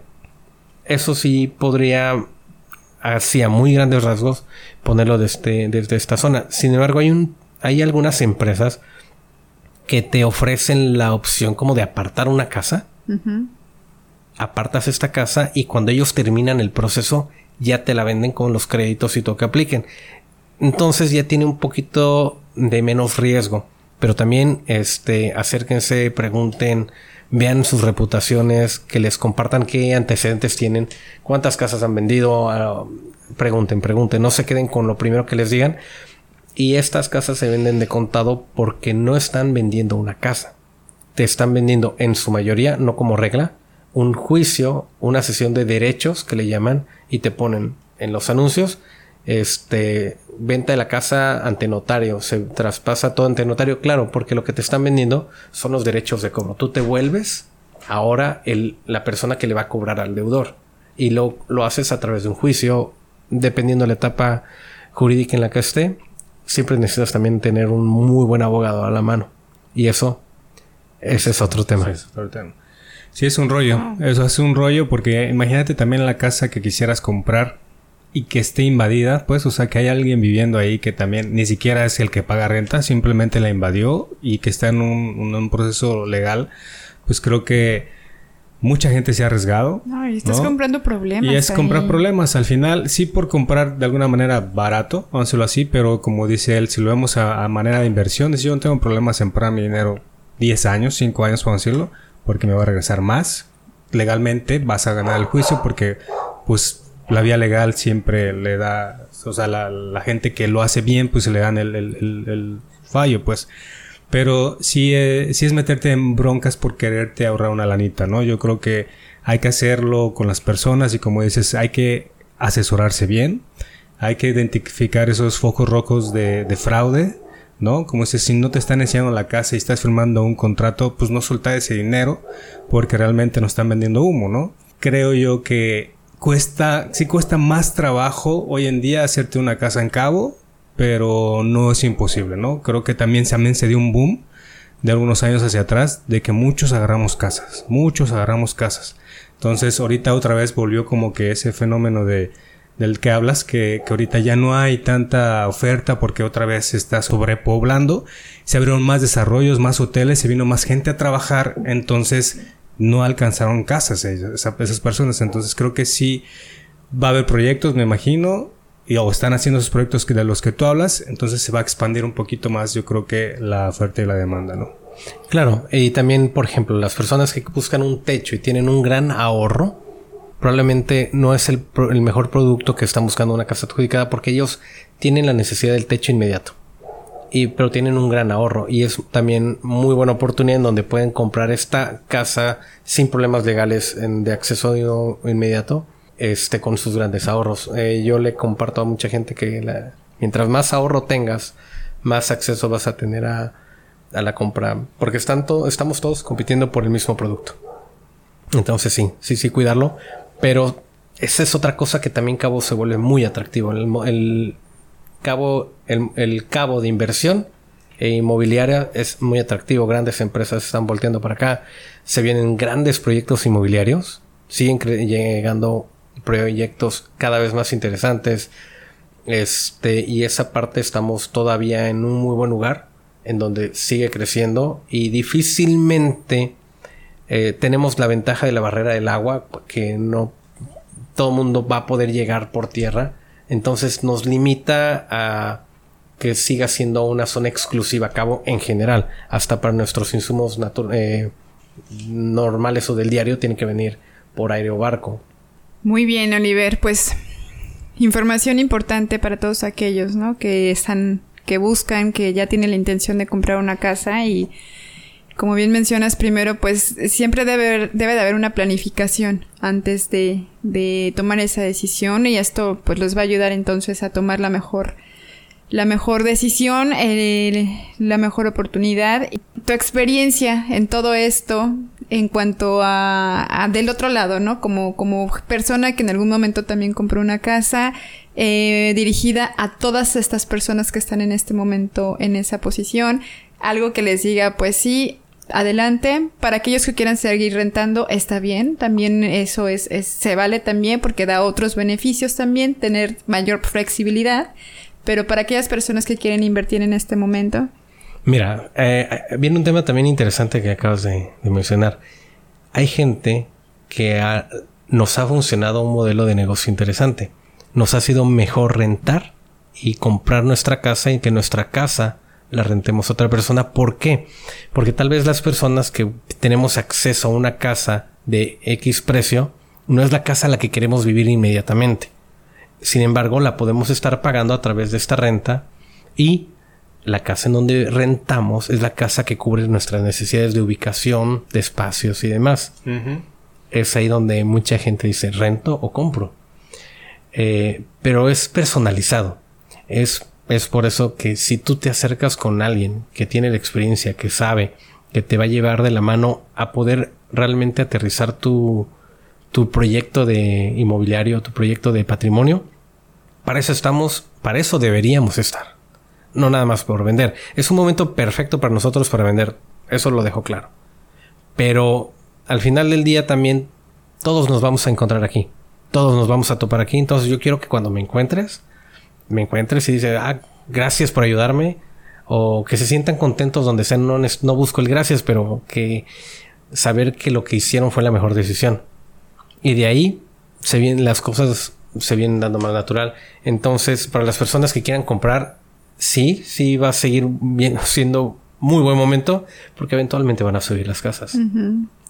Eso sí podría, así a muy grandes rasgos, ponerlo desde, desde esta zona. Sin embargo, hay, un, hay algunas empresas que te ofrecen la opción como de apartar una casa. Apartas esta casa y cuando ellos terminan el proceso ya te la venden con los créditos y todo que apliquen. Entonces ya tiene un poquito de menos riesgo. Pero también este, acérquense, pregunten, vean sus reputaciones, que les compartan qué antecedentes tienen, cuántas casas han vendido, ah, pregunten, pregunten, no se queden con lo primero que les digan. Y estas casas se venden de contado porque no están vendiendo una casa. Te están vendiendo en su mayoría, no como regla, un juicio, una sesión de derechos que le llaman y te ponen en los anuncios este venta de la casa ante notario, se traspasa todo ante notario, claro, porque lo que te están vendiendo son los derechos de cobro. Tú te vuelves ahora el, la persona que le va a cobrar al deudor y lo, lo haces a través de un juicio, dependiendo de la etapa jurídica en la que esté, siempre necesitas también tener un muy buen abogado a la mano. Y eso, ese es otro tema. Es otro tema. Sí, es un rollo. Eso es un rollo porque imagínate también la casa que quisieras comprar y que esté invadida, pues, o sea, que hay alguien viviendo ahí que también ni siquiera es el que paga renta, simplemente la invadió y que está en un, proceso legal, pues creo que mucha gente se ha arriesgado. No, y estás comprando problemas. Y es comprar problemas. Al final, sí por comprar de alguna manera barato, vamos a decirlo así, pero como dice él, si lo vemos a, manera de inversión, si yo no tengo problemas en comprar mi dinero 10 años, 5 años, por decirlo, porque me va a regresar más. Legalmente vas a ganar el juicio porque, pues, la vía legal siempre le da, o sea, la, gente que lo hace bien, pues le dan el, fallo, pues. Pero sí, eh, sí es meterte en broncas por quererte ahorrar una lanita, ¿no? Yo creo que hay que hacerlo con las personas y como dices, hay que asesorarse bien, hay que identificar esos focos rojos de fraude, ¿no? Como dices, si no te están enseñando la casa y estás firmando un contrato, pues no soltar ese dinero porque realmente no están vendiendo humo, ¿no? Creo yo que cuesta, sí cuesta más trabajo hoy en día hacerte una casa en cabo, pero no es imposible, ¿no? Creo que también, también se dio un boom de algunos años hacia atrás de que muchos agarramos casas, muchos agarramos casas. Entonces ahorita otra vez volvió como que ese fenómeno de del que hablas, que, que ahorita ya no hay tanta oferta porque otra vez se está sobrepoblando, se abrieron más desarrollos, más hoteles, se vino más gente a trabajar, entonces no alcanzaron casas esas personas. Entonces creo que sí va a haber proyectos, me imagino, y o están haciendo esos proyectos que de los que tú hablas, entonces se va a expandir un poquito más, yo creo que la oferta y la demanda, ¿no? Claro, y también, por ejemplo, las personas que buscan un techo y tienen un gran ahorro, probablemente no es el, el mejor producto que están buscando una casa adjudicada porque ellos tienen la necesidad del techo inmediato y, pero tienen un gran ahorro y es también muy buena oportunidad en donde pueden comprar esta casa sin problemas legales de acceso inmediato este con sus grandes ahorros. Eh, yo le comparto a mucha gente que mientras más ahorro tengas, más acceso vas a tener a, a la compra porque están estamos todos compitiendo por el mismo producto. Entonces sí, sí, sí, cuidarlo. Pero esa es otra cosa que también Cabo se vuelve muy atractivo. El, el, cabo, el, cabo de inversión e inmobiliaria es muy atractivo. Grandes empresas están volteando para acá. Se vienen grandes proyectos inmobiliarios. Siguen llegando proyectos cada vez más interesantes. Este, y esa parte estamos todavía en un muy buen lugar, en donde sigue creciendo y difícilmente eh, tenemos la ventaja de la barrera del agua, que no todo mundo va a poder llegar por tierra entonces nos limita a que siga siendo una zona exclusiva a cabo en general. Hasta para nuestros insumos eh, normales o del diario tienen que venir por aire o barco. Muy bien, Oliver. Pues información importante para todos aquellos, ¿no? Que están, que buscan, que ya tienen la intención de comprar una casa y como bien mencionas primero, pues siempre debe, debe de haber una planificación antes de, de tomar esa decisión y esto pues les va a ayudar entonces a tomar la mejor la mejor decisión, la mejor oportunidad. Tu experiencia en todo esto en cuanto a, del otro lado, ¿no? Como, como persona que en algún momento también compró una casa eh, dirigida a todas estas personas que están en este momento en esa posición. Algo que les diga, pues sí, adelante. Para aquellos que quieran seguir rentando, está bien. También eso es, se vale también porque da otros beneficios también, tener mayor flexibilidad. Pero para aquellas personas que quieren invertir en este momento. Mira, eh, eh, viene un tema también interesante que acabas de, mencionar. Hay gente que nos ha funcionado un modelo de negocio interesante. Nos ha sido mejor rentar y comprar nuestra casa y que nuestra casa la rentemos a otra persona. ¿Por qué? Porque tal vez las personas que tenemos acceso a una casa de X precio no es la casa a la que queremos vivir inmediatamente. Sin embargo, la podemos estar pagando a través de esta renta y la casa en donde rentamos es la casa que cubre nuestras necesidades de ubicación, de espacios y demás. Es ahí donde mucha gente dice rento o compro. Eh, pero es personalizado. Es, es por eso que si tú te acercas con alguien que tiene la experiencia, que sabe, que te va a llevar de la mano a poder realmente aterrizar tu, tu proyecto de inmobiliario, tu proyecto de patrimonio, para eso estamos, para eso deberíamos estar. No nada más por vender. Es un momento perfecto para nosotros para vender. Eso lo dejo claro. Pero al final del día también todos nos vamos a encontrar aquí. Todos nos vamos a topar aquí. Entonces yo quiero que cuando me encuentres, me encuentres y dices, ah, gracias por ayudarme. O que se sientan contentos donde sean. No, no busco el gracias, pero que saber que lo que hicieron fue la mejor decisión. Y de ahí se vienen las cosas se vienen dando más natural. Entonces, para las personas que quieran comprar, sí, sí va a seguir bien, siendo muy buen momento porque eventualmente van a subir las casas.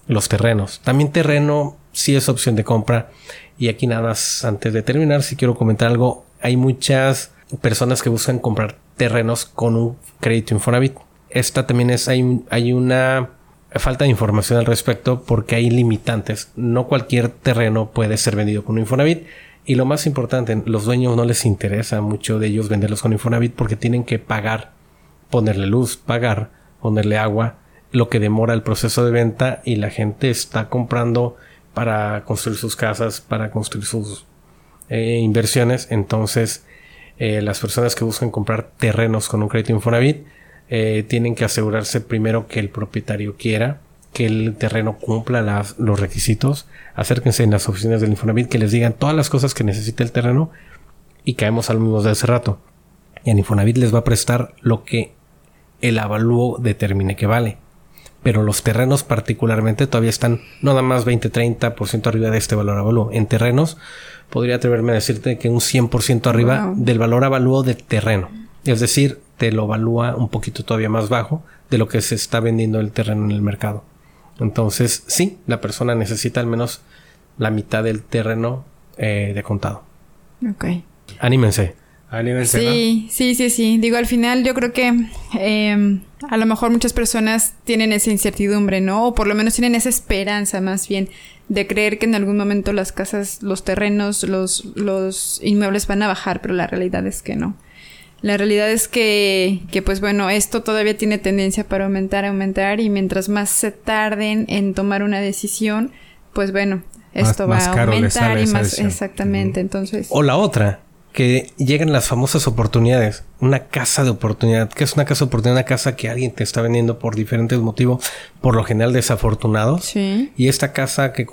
Los terrenos. También terreno sí es opción de compra. Y aquí nada más, antes de terminar, si quiero comentar algo, hay muchas personas que buscan comprar terrenos con un crédito Infonavit. Esta también es, hay, hay una falta de información al respecto porque hay limitantes. No cualquier terreno puede ser vendido con un Infonavit. Y lo más importante, los dueños no les interesa mucho de ellos venderlos con Infonavit porque tienen que pagar, ponerle luz, pagar, ponerle agua, lo que demora el proceso de venta y la gente está comprando para construir sus casas, para construir sus eh, inversiones. Entonces, eh, las personas que buscan comprar terrenos con un crédito Infonavit eh, tienen que asegurarse primero que el propietario quiera que el terreno cumpla los requisitos. Acérquense en las oficinas del Infonavit que les digan todas las cosas que necesita el terreno y caemos al mismo de hace rato. Y en Infonavit les va a prestar lo que el avalúo determine que vale. Pero los terrenos particularmente todavía están nada más 20-30% arriba de este valor avalúo. En terrenos podría atreverme a decirte que un 100% arriba del valor avalúo de terreno. Es decir, te lo evalúa un poquito todavía más bajo de lo que se está vendiendo el terreno en el mercado. Entonces, sí, la persona necesita al menos la mitad del terreno eh, de contado. Ok. Anímense. Anímense. Sí, sí, sí, sí. Digo, al final yo creo que em, a lo mejor muchas personas tienen esa incertidumbre, ¿no? O por lo menos tienen esa esperanza más bien de creer que en algún momento las casas, los terrenos, los, los inmuebles van a bajar, pero la realidad es que no. La realidad es que, que, pues bueno, esto todavía tiene tendencia para aumentar, aumentar y mientras más se tarden en tomar una decisión, pues bueno, esto va a aumentar y más exactamente, entonces. O la otra, que lleguen las famosas oportunidades, una casa de oportunidad, que es una casa de oportunidad, una casa que alguien te está vendiendo por diferentes motivos, por lo general desafortunados. Sí. Y esta casa que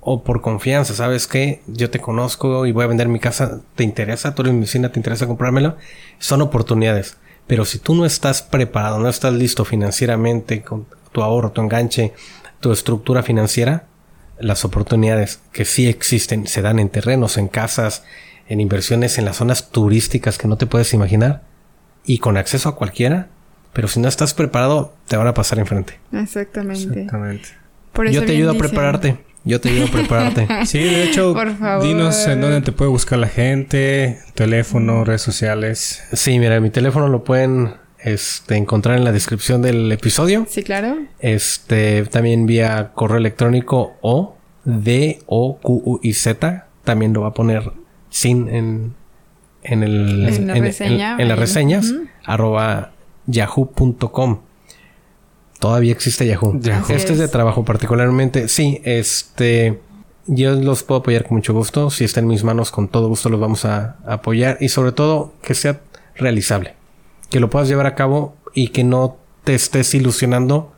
o por confianza, ¿sabes qué? Yo te conozco y voy a vender mi casa, ¿te interesa? ¿Tú eres mi vecina? ¿Te interesa comprármelo? Son oportunidades. Pero si tú no estás preparado, no estás listo financieramente con tu ahorro, tu enganche, tu estructura financiera, las oportunidades que sí existen se dan en terrenos, en casas, en inversiones, en las zonas turísticas que no te puedes imaginar. y con acceso a cualquiera, pero si no estás preparado, te van a pasar enfrente. Exactamente. Exactamente. Por eso Yo te ayudo a dicen. prepararte. Yo te ayudo a prepararte. Sí, de hecho, Por favor. dinos en dónde te puede buscar la gente, teléfono, redes sociales. Sí, mira, mi teléfono lo pueden este, encontrar en la descripción del episodio. Sí, claro. Este, también vía correo electrónico o D O Q U I Z. También lo va a poner sin en, en el En la reseña, en las reseñas arroba yahoo.com. Todavía existe Yahoo. Yahoo. Este es de trabajo particularmente. Sí, este yo los puedo apoyar con mucho gusto. Si está en mis manos, con todo gusto los vamos a apoyar. Y sobre todo, que sea realizable. Que lo puedas llevar a cabo y que no te estés ilusionando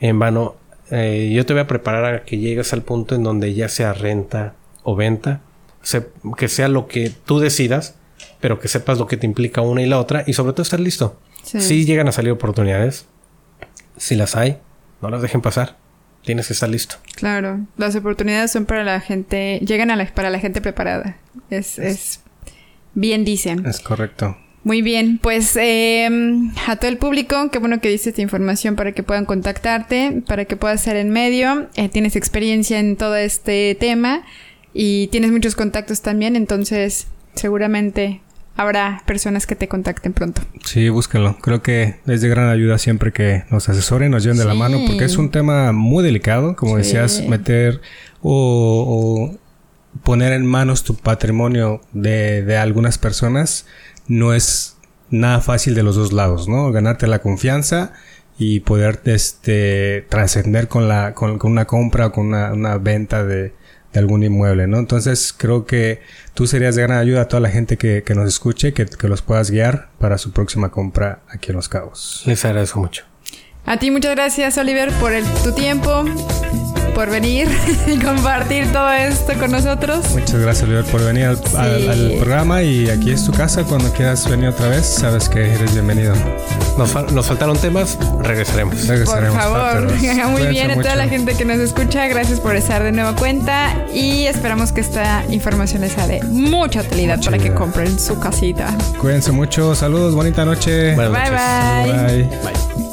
en vano. Eh, yo te voy a preparar a que llegues al punto en donde ya sea renta o venta. Se- que sea lo que tú decidas, pero que sepas lo que te implica una y la otra. Y sobre todo estar listo. Sí. Si llegan a salir oportunidades, si las hay, no las dejen pasar. Tienes que estar listo. Claro. Las oportunidades son para la gente, llegan a la, para la gente preparada. Es, es bien dicen. Es correcto. Muy bien, pues eh, a todo el público, qué bueno que diste esta información para que puedan contactarte, para que puedas ser en medio. Eh, tienes experiencia en todo este tema y tienes muchos contactos también, entonces seguramente habrá personas que te contacten pronto. Sí, búsquenlo. Creo que es de gran ayuda siempre que nos asesoren, nos lleven de la mano, porque es un tema muy delicado, como Sí. decías, meter o, o poner en manos tu patrimonio de, de algunas personas no es nada fácil de los dos lados, ¿no? Ganarte la confianza y poder este trascender con la con, con una compra o con una, una venta de, de algún inmueble, ¿no? Entonces creo que tú serías de gran ayuda a toda la gente que, que nos escuche, que, que los puedas guiar para su próxima compra aquí en Los Cabos. Les agradezco mucho. A ti muchas gracias Oliver por el, tu tiempo, por venir y compartir todo esto con nosotros. Muchas gracias, Oliver, por venir al, al- al programa y aquí es tu casa. Cuando quieras venir otra vez, sabes que eres bienvenido. Nos, fal- nos faltaron temas, regresaremos. Por Regresaremos. favor, Páteros. muy Cuídense bien a toda la gente que nos escucha, gracias por estar de nueva cuenta y esperamos que esta información les sea de mucha utilidad para que compren su casita. Cuídense mucho. Saludos, bonita noche. Bye bye. Bye. Bye.